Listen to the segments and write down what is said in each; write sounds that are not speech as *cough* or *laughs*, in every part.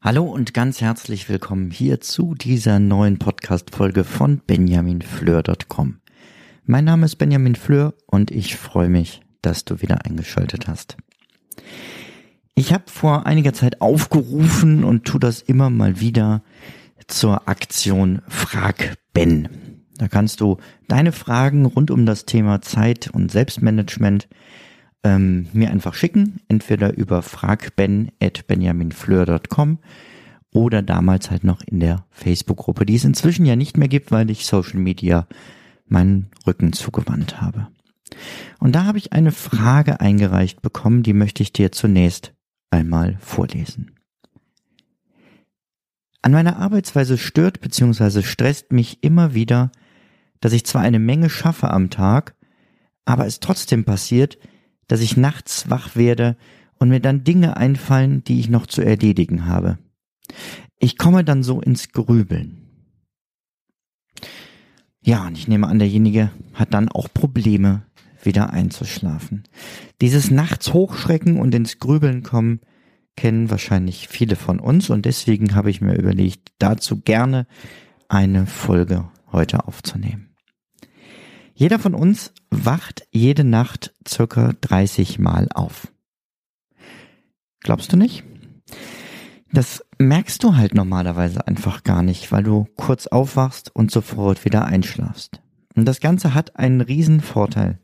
Hallo und ganz herzlich willkommen hier zu dieser neuen Podcast-Folge von benjaminfleur.com. Mein Name ist Benjamin Fleur und ich freue mich, dass du wieder eingeschaltet hast. Ich habe vor einiger Zeit aufgerufen und tu das immer mal wieder zur Aktion Frag Ben. Da kannst du deine Fragen rund um das Thema Zeit und Selbstmanagement ähm, mir einfach schicken, entweder über fragben@benjaminfleur.com oder damals halt noch in der Facebook-Gruppe, die es inzwischen ja nicht mehr gibt, weil ich Social Media meinen Rücken zugewandt habe. Und da habe ich eine Frage eingereicht bekommen, die möchte ich dir zunächst einmal vorlesen. An meiner Arbeitsweise stört bzw. stresst mich immer wieder, dass ich zwar eine Menge schaffe am Tag, aber es trotzdem passiert, dass ich nachts wach werde und mir dann Dinge einfallen, die ich noch zu erledigen habe. Ich komme dann so ins Grübeln. Ja, und ich nehme an, derjenige hat dann auch Probleme, wieder einzuschlafen. Dieses Nachts hochschrecken und ins Grübeln kommen kennen wahrscheinlich viele von uns und deswegen habe ich mir überlegt, dazu gerne eine Folge heute aufzunehmen. Jeder von uns wacht jede Nacht circa 30 Mal auf. Glaubst du nicht? Das merkst du halt normalerweise einfach gar nicht, weil du kurz aufwachst und sofort wieder einschlafst. Und das Ganze hat einen riesen Vorteil.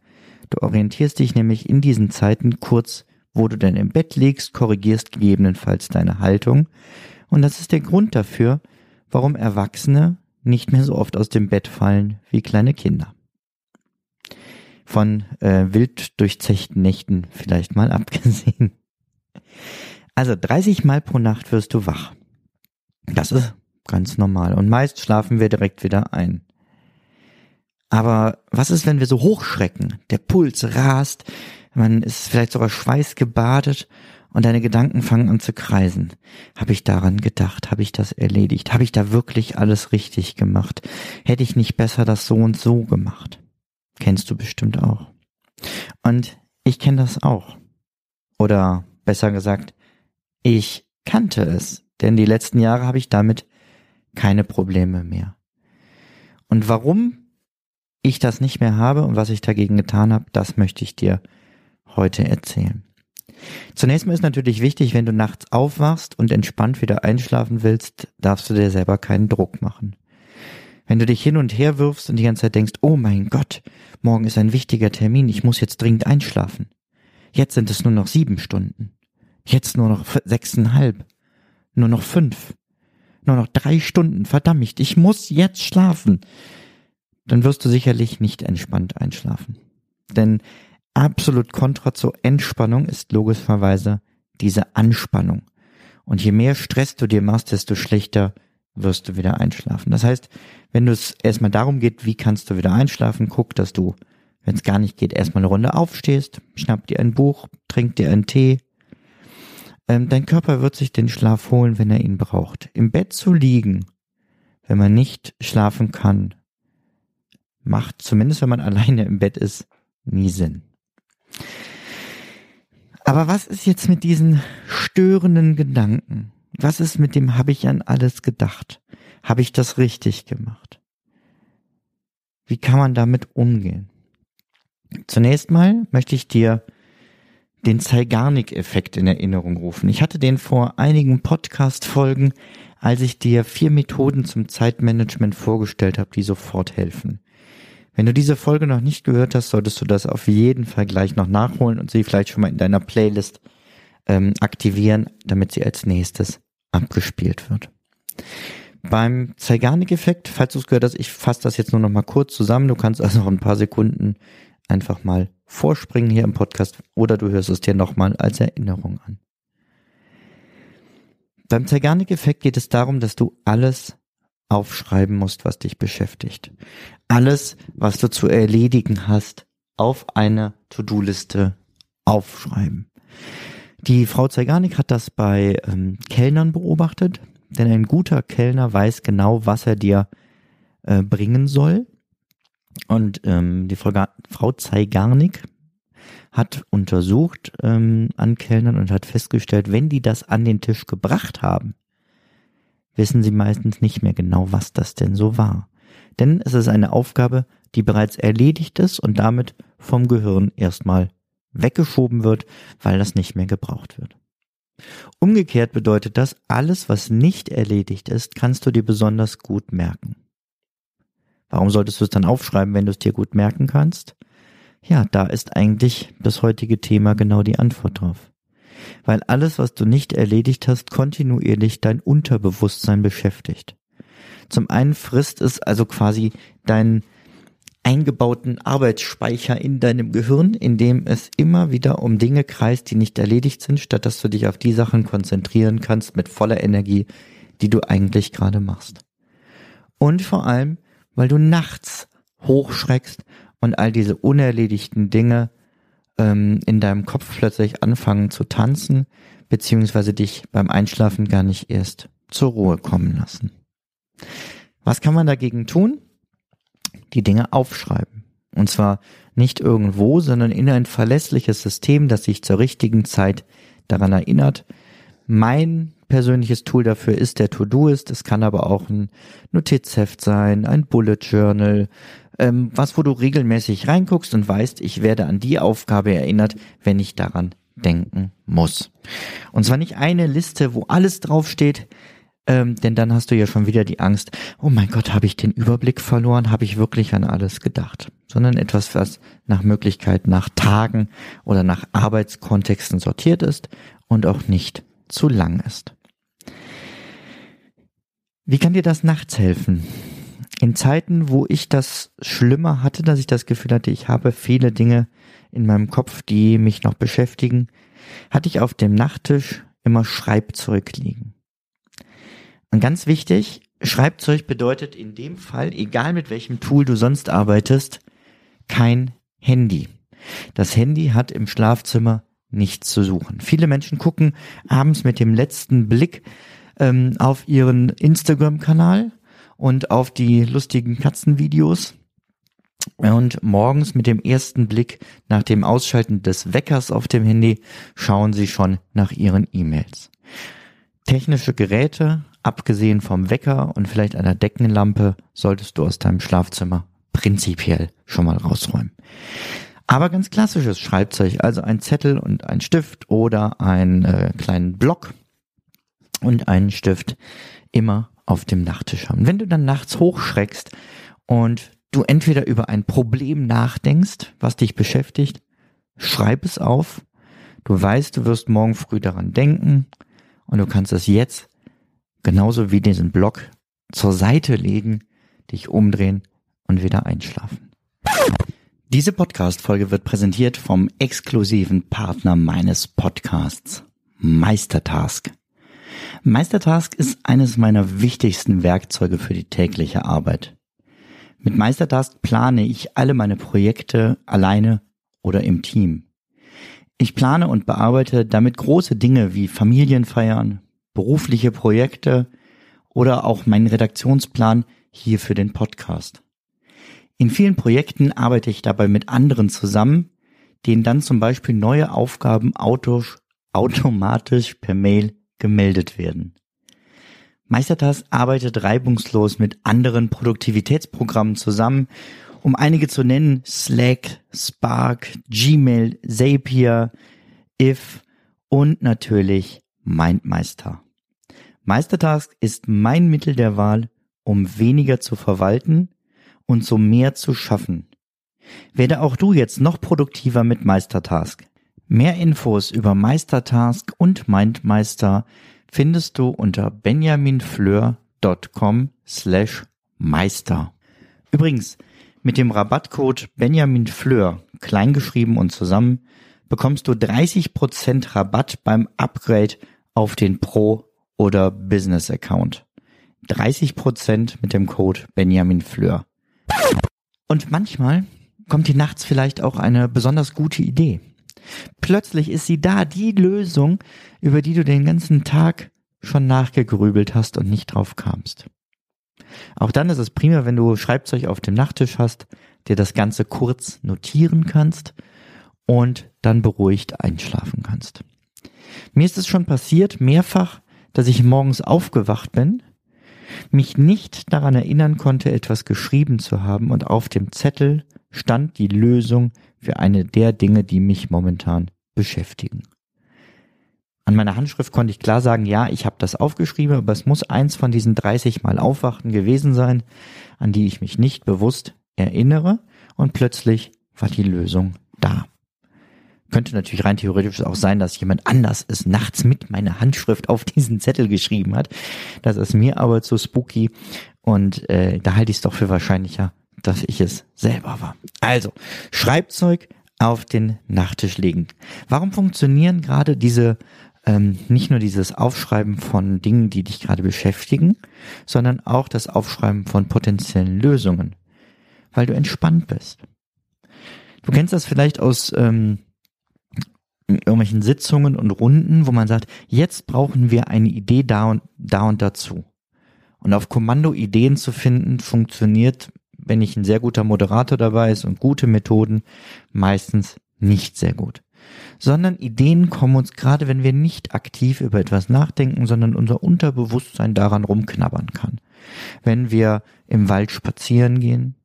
Du orientierst dich nämlich in diesen Zeiten kurz, wo du denn im Bett liegst, korrigierst gegebenenfalls deine Haltung. Und das ist der Grund dafür, warum Erwachsene nicht mehr so oft aus dem Bett fallen wie kleine Kinder. Von äh, wild durchzechten Nächten vielleicht mal *laughs* abgesehen. Also 30 Mal pro Nacht wirst du wach. Das ist ganz normal. Und meist schlafen wir direkt wieder ein. Aber was ist, wenn wir so hochschrecken? Der Puls rast, man ist vielleicht sogar schweißgebadet und deine Gedanken fangen an zu kreisen. Habe ich daran gedacht? Habe ich das erledigt? Habe ich da wirklich alles richtig gemacht? Hätte ich nicht besser das so und so gemacht? Kennst du bestimmt auch. Und ich kenne das auch. Oder besser gesagt, ich kannte es, denn die letzten Jahre habe ich damit keine Probleme mehr. Und warum ich das nicht mehr habe und was ich dagegen getan habe, das möchte ich dir heute erzählen. Zunächst mal ist natürlich wichtig, wenn du nachts aufwachst und entspannt wieder einschlafen willst, darfst du dir selber keinen Druck machen. Wenn du dich hin und her wirfst und die ganze Zeit denkst, oh mein Gott, morgen ist ein wichtiger Termin, ich muss jetzt dringend einschlafen. Jetzt sind es nur noch sieben Stunden. Jetzt nur noch sechseinhalb. Nur noch fünf. Nur noch drei Stunden. Verdammt, ich muss jetzt schlafen dann wirst du sicherlich nicht entspannt einschlafen. Denn absolut kontra zur Entspannung ist logischerweise diese Anspannung. Und je mehr Stress du dir machst, desto schlechter wirst du wieder einschlafen. Das heißt, wenn du es erstmal darum geht, wie kannst du wieder einschlafen, guck, dass du, wenn es gar nicht geht, erstmal eine Runde aufstehst, schnapp dir ein Buch, trink dir einen Tee. Ähm, dein Körper wird sich den Schlaf holen, wenn er ihn braucht. Im Bett zu liegen, wenn man nicht schlafen kann, macht, zumindest wenn man *laughs* alleine im Bett ist, nie Sinn. Aber was ist jetzt mit diesen störenden Gedanken? Was ist mit dem, habe ich an alles gedacht? Habe ich das richtig gemacht? Wie kann man damit umgehen? Zunächst mal möchte ich dir den Zeigarnik-Effekt in Erinnerung rufen. Ich hatte den vor einigen Podcast-Folgen, als ich dir vier Methoden zum Zeitmanagement vorgestellt habe, die sofort helfen. Wenn du diese Folge noch nicht gehört hast, solltest du das auf jeden Fall gleich noch nachholen und sie vielleicht schon mal in deiner Playlist ähm, aktivieren, damit sie als nächstes abgespielt wird. Beim Zeigarnik-Effekt, falls du es gehört hast, ich fasse das jetzt nur noch mal kurz zusammen. Du kannst also noch ein paar Sekunden einfach mal vorspringen hier im Podcast oder du hörst es dir nochmal als Erinnerung an. Beim Zeigarnik-Effekt geht es darum, dass du alles aufschreiben musst, was dich beschäftigt. Alles, was du zu erledigen hast, auf eine To-Do-Liste aufschreiben. Die Frau Zeigarnik hat das bei ähm, Kellnern beobachtet, denn ein guter Kellner weiß genau, was er dir äh, bringen soll. Und ähm, die Frau, Frau Zeigarnik hat untersucht ähm, an Kellnern und hat festgestellt, wenn die das an den Tisch gebracht haben, wissen sie meistens nicht mehr genau, was das denn so war. Denn es ist eine Aufgabe, die bereits erledigt ist und damit vom Gehirn erstmal weggeschoben wird, weil das nicht mehr gebraucht wird. Umgekehrt bedeutet das, alles, was nicht erledigt ist, kannst du dir besonders gut merken. Warum solltest du es dann aufschreiben, wenn du es dir gut merken kannst? Ja, da ist eigentlich das heutige Thema genau die Antwort drauf. Weil alles, was du nicht erledigt hast, kontinuierlich dein Unterbewusstsein beschäftigt. Zum einen frisst es also quasi deinen eingebauten Arbeitsspeicher in deinem Gehirn, in dem es immer wieder um Dinge kreist, die nicht erledigt sind, statt dass du dich auf die Sachen konzentrieren kannst mit voller Energie, die du eigentlich gerade machst. Und vor allem, weil du nachts hochschreckst und all diese unerledigten Dinge ähm, in deinem Kopf plötzlich anfangen zu tanzen, beziehungsweise dich beim Einschlafen gar nicht erst zur Ruhe kommen lassen. Was kann man dagegen tun? Die Dinge aufschreiben. Und zwar nicht irgendwo, sondern in ein verlässliches System, das sich zur richtigen Zeit daran erinnert. Mein persönliches Tool dafür ist der To-Doist. Es kann aber auch ein Notizheft sein, ein Bullet Journal, ähm, was, wo du regelmäßig reinguckst und weißt, ich werde an die Aufgabe erinnert, wenn ich daran denken muss. Und zwar nicht eine Liste, wo alles draufsteht, ähm, denn dann hast du ja schon wieder die Angst, oh mein Gott, habe ich den Überblick verloren, habe ich wirklich an alles gedacht, sondern etwas, was nach Möglichkeit nach Tagen oder nach Arbeitskontexten sortiert ist und auch nicht zu lang ist. Wie kann dir das nachts helfen? in Zeiten, wo ich das schlimmer hatte, dass ich das Gefühl hatte, ich habe viele Dinge in meinem Kopf, die mich noch beschäftigen, hatte ich auf dem Nachttisch immer Schreibzeug liegen. Und ganz wichtig, Schreibzeug bedeutet in dem Fall, egal mit welchem Tool du sonst arbeitest, kein Handy. Das Handy hat im Schlafzimmer nichts zu suchen. Viele Menschen gucken abends mit dem letzten Blick ähm, auf ihren Instagram-Kanal und auf die lustigen Katzenvideos. Und morgens mit dem ersten Blick nach dem Ausschalten des Weckers auf dem Handy schauen Sie schon nach Ihren E-Mails. Technische Geräte, abgesehen vom Wecker und vielleicht einer Deckenlampe, solltest du aus deinem Schlafzimmer prinzipiell schon mal rausräumen. Aber ganz klassisches Schreibzeug, also ein Zettel und ein Stift oder einen äh, kleinen Block und einen Stift immer auf dem Nachttisch haben. Wenn du dann nachts hochschreckst und du entweder über ein Problem nachdenkst, was dich beschäftigt, schreib es auf. Du weißt, du wirst morgen früh daran denken und du kannst es jetzt genauso wie diesen Block zur Seite legen, dich umdrehen und wieder einschlafen. Diese Podcast-Folge wird präsentiert vom exklusiven Partner meines Podcasts, Meistertask. Meistertask ist eines meiner wichtigsten Werkzeuge für die tägliche Arbeit. Mit Meistertask plane ich alle meine Projekte alleine oder im Team. Ich plane und bearbeite damit große Dinge wie Familienfeiern, berufliche Projekte oder auch meinen Redaktionsplan hier für den Podcast. In vielen Projekten arbeite ich dabei mit anderen zusammen, denen dann zum Beispiel neue Aufgaben automatisch per Mail gemeldet werden. Meistertask arbeitet reibungslos mit anderen Produktivitätsprogrammen zusammen, um einige zu nennen, Slack, Spark, Gmail, Zapier, If und natürlich MindMeister. Meistertask ist mein Mittel der Wahl, um weniger zu verwalten und so mehr zu schaffen. Werde auch du jetzt noch produktiver mit Meistertask. Mehr Infos über Meistertask und MindMeister findest du unter benjaminfleur.com slash meister. Übrigens, Mit dem Rabattcode Benjamin Fleur, kleingeschrieben und zusammen, bekommst du 30% Rabatt beim Upgrade auf den Pro- oder Business-Account. 30% mit dem Code Benjamin Fleur. Und manchmal kommt dir nachts vielleicht auch eine besonders gute Idee. Plötzlich ist sie da, die Lösung, über die du den ganzen Tag schon nachgegrübelt hast und nicht drauf kamst. Auch dann ist es prima, wenn du Schreibzeug auf dem Nachttisch hast, dir das Ganze kurz notieren kannst und dann beruhigt einschlafen kannst. Mir ist es schon passiert, mehrfach, dass ich morgens aufgewacht bin, mich nicht daran erinnern konnte, etwas geschrieben zu haben und auf dem Zettel stand die Lösung für eine der Dinge, die mich momentan beschäftigen. An meiner Handschrift konnte ich klar sagen, ja, ich habe das aufgeschrieben, aber es muss eins von diesen 30 Mal Aufwachen gewesen sein, an die ich mich nicht bewusst erinnere und plötzlich war die Lösung da. Könnte natürlich rein theoretisch auch sein, dass jemand anders es nachts mit meiner Handschrift auf diesen Zettel geschrieben hat. Das ist mir aber zu spooky und äh, da halte ich es doch für wahrscheinlicher, dass ich es selber war. Also, Schreibzeug auf den Nachttisch legen. Warum funktionieren gerade diese ähm, nicht nur dieses Aufschreiben von Dingen, die dich gerade beschäftigen, sondern auch das Aufschreiben von potenziellen Lösungen, weil du entspannt bist. Du kennst das vielleicht aus ähm, irgendwelchen Sitzungen und Runden, wo man sagt, jetzt brauchen wir eine Idee da und da und dazu. Und auf Kommando Ideen zu finden, funktioniert, wenn nicht ein sehr guter Moderator dabei ist und gute Methoden, meistens nicht sehr gut sondern Ideen kommen uns gerade, wenn wir nicht aktiv über etwas nachdenken, sondern unser Unterbewusstsein daran rumknabbern kann. Wenn wir im Wald spazieren gehen,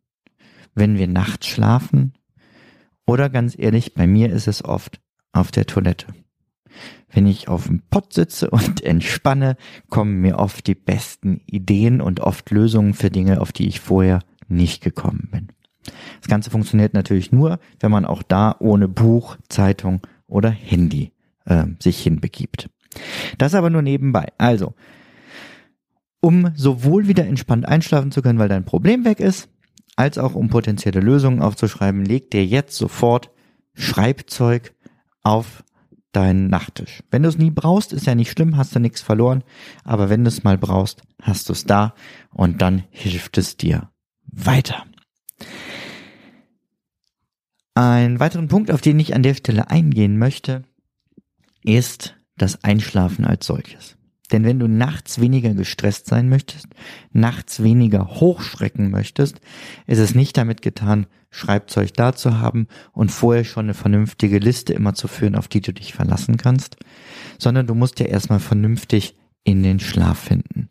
wenn wir nachts schlafen oder ganz ehrlich, bei mir ist es oft auf der Toilette. Wenn ich auf dem Pott sitze und *laughs* entspanne, kommen mir oft die besten Ideen und oft Lösungen für Dinge, auf die ich vorher nicht gekommen bin. Das Ganze funktioniert natürlich nur, wenn man auch da ohne Buch, Zeitung oder Handy äh, sich hinbegibt. Das aber nur nebenbei. Also, um sowohl wieder entspannt einschlafen zu können, weil dein Problem weg ist, als auch um potenzielle Lösungen aufzuschreiben, leg dir jetzt sofort Schreibzeug auf deinen Nachttisch. Wenn du es nie brauchst, ist ja nicht schlimm, hast du nichts verloren, aber wenn du es mal brauchst, hast du es da und dann hilft es dir weiter. Ein weiteren Punkt, auf den ich an der Stelle eingehen möchte, ist das Einschlafen als solches. Denn wenn du nachts weniger gestresst sein möchtest, nachts weniger hochschrecken möchtest, ist es nicht damit getan, Schreibzeug da zu haben und vorher schon eine vernünftige Liste immer zu führen, auf die du dich verlassen kannst, sondern du musst ja erstmal vernünftig in den Schlaf finden.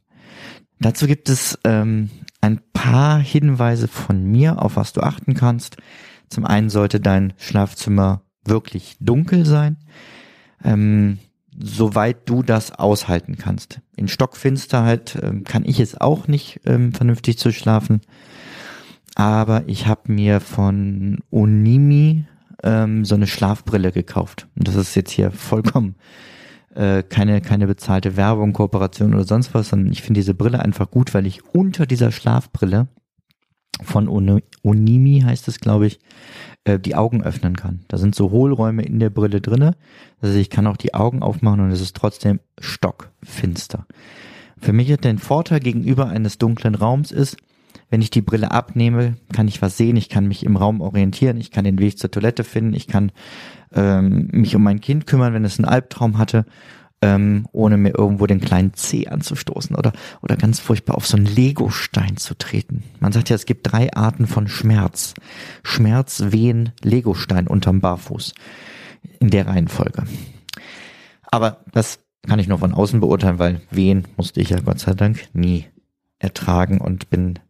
Dazu gibt es ähm, ein paar Hinweise von mir, auf was du achten kannst. Zum einen sollte dein Schlafzimmer wirklich dunkel sein, ähm, soweit du das aushalten kannst. In Stockfinsterheit ähm, kann ich es auch nicht ähm, vernünftig zu schlafen, aber ich habe mir von Onimi ähm, so eine Schlafbrille gekauft. Und das ist jetzt hier vollkommen äh, keine, keine bezahlte Werbung, Kooperation oder sonst was, sondern ich finde diese Brille einfach gut, weil ich unter dieser Schlafbrille von Onimi heißt es, glaube ich, äh, die Augen öffnen kann. Da sind so Hohlräume in der Brille drinne. Also ich kann auch die Augen aufmachen und es ist trotzdem stockfinster. Für mich hat der Vorteil gegenüber eines dunklen Raums ist, wenn ich die Brille abnehme, kann ich was sehen, ich kann mich im Raum orientieren, ich kann den Weg zur Toilette finden, ich kann ähm, mich um mein Kind kümmern, wenn es einen Albtraum hatte ähm, ohne mir irgendwo den kleinen C anzustoßen oder, oder ganz furchtbar auf so einen Legostein zu treten. Man sagt ja, es gibt drei Arten von Schmerz. Schmerz, Wehen, Legostein unterm Barfuß. In der Reihenfolge. Aber das kann ich nur von außen beurteilen, weil Wehen musste ich ja Gott sei Dank nie ertragen und bin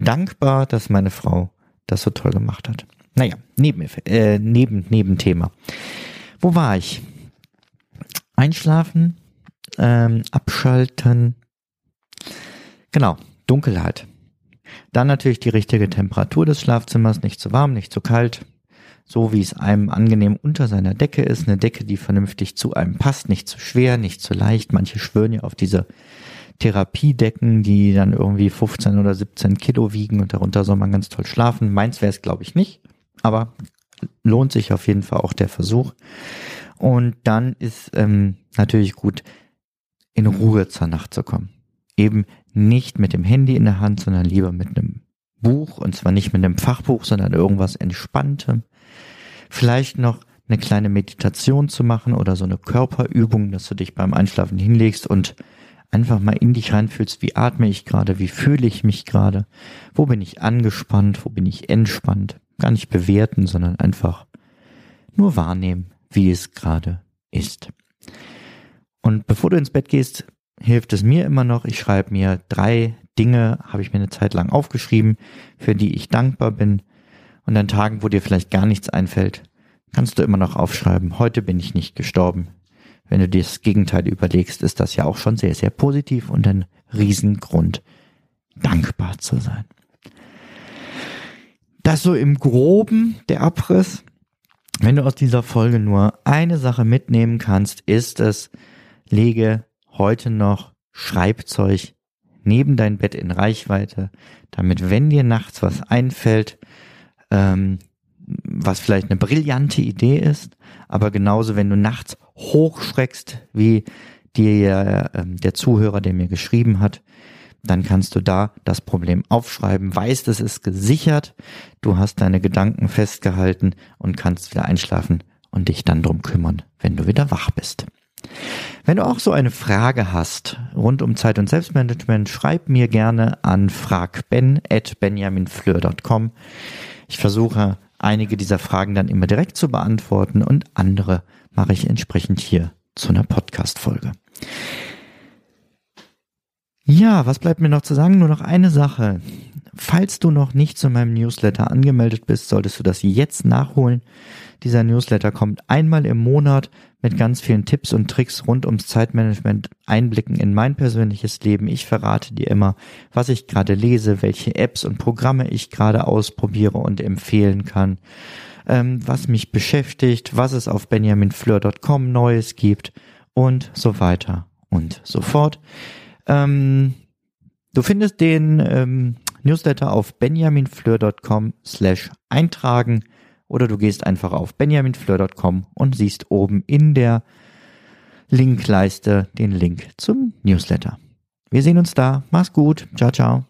dankbar, dass meine Frau das so toll gemacht hat. Naja, neben, äh, neben, neben Thema. Wo war ich? Einschlafen, ähm, abschalten. Genau, Dunkelheit. Dann natürlich die richtige Temperatur des Schlafzimmers, nicht zu warm, nicht zu kalt, so wie es einem angenehm unter seiner Decke ist, eine Decke, die vernünftig zu einem passt, nicht zu schwer, nicht zu leicht. Manche schwören ja auf diese Therapiedecken, die dann irgendwie 15 oder 17 Kilo wiegen und darunter soll man ganz toll schlafen. Meins wäre es, glaube ich, nicht, aber lohnt sich auf jeden Fall auch der Versuch. Und dann ist ähm, natürlich gut, in Ruhe zur Nacht zu kommen. Eben nicht mit dem Handy in der Hand, sondern lieber mit einem Buch und zwar nicht mit einem Fachbuch, sondern irgendwas Entspanntem. Vielleicht noch eine kleine Meditation zu machen oder so eine Körperübung, dass du dich beim Einschlafen hinlegst und einfach mal in dich reinfühlst, wie atme ich gerade, wie fühle ich mich gerade, wo bin ich angespannt, wo bin ich entspannt. Gar nicht bewerten, sondern einfach nur wahrnehmen, wie es gerade ist. Und bevor du ins Bett gehst, hilft es mir immer noch, ich schreibe mir drei Dinge, habe ich mir eine Zeit lang aufgeschrieben, für die ich dankbar bin. Und an Tagen, wo dir vielleicht gar nichts einfällt, kannst du immer noch aufschreiben, heute bin ich nicht gestorben. Wenn du dir das Gegenteil überlegst, ist das ja auch schon sehr, sehr positiv und ein Riesengrund, dankbar zu sein. Das so im groben der Abriss. Wenn du aus dieser Folge nur eine Sache mitnehmen kannst, ist es, lege heute noch Schreibzeug neben dein Bett in Reichweite, damit wenn dir nachts was einfällt, ähm, was vielleicht eine brillante Idee ist, aber genauso, wenn du nachts hochschreckst, wie dir äh, der Zuhörer, der mir geschrieben hat, dann kannst du da das Problem aufschreiben, weißt, es ist gesichert, du hast deine Gedanken festgehalten und kannst wieder einschlafen und dich dann drum kümmern, wenn du wieder wach bist. Wenn du auch so eine Frage hast rund um Zeit- und Selbstmanagement, schreib mir gerne an fragben.benjaminfleur.com. Ich versuche einige dieser Fragen dann immer direkt zu beantworten und andere mache ich entsprechend hier zu einer Podcast-Folge. Ja, was bleibt mir noch zu sagen? Nur noch eine Sache. Falls du noch nicht zu meinem Newsletter angemeldet bist, solltest du das jetzt nachholen. Dieser Newsletter kommt einmal im Monat mit ganz vielen Tipps und Tricks rund ums Zeitmanagement, Einblicken in mein persönliches Leben. Ich verrate dir immer, was ich gerade lese, welche Apps und Programme ich gerade ausprobiere und empfehlen kann, ähm, was mich beschäftigt, was es auf benjaminfleur.com Neues gibt und so weiter und so fort. Ähm, du findest den ähm, Newsletter auf benjaminfleur.com slash eintragen oder du gehst einfach auf benjaminfleur.com und siehst oben in der Linkleiste den Link zum Newsletter. Wir sehen uns da. Mach's gut. Ciao, ciao.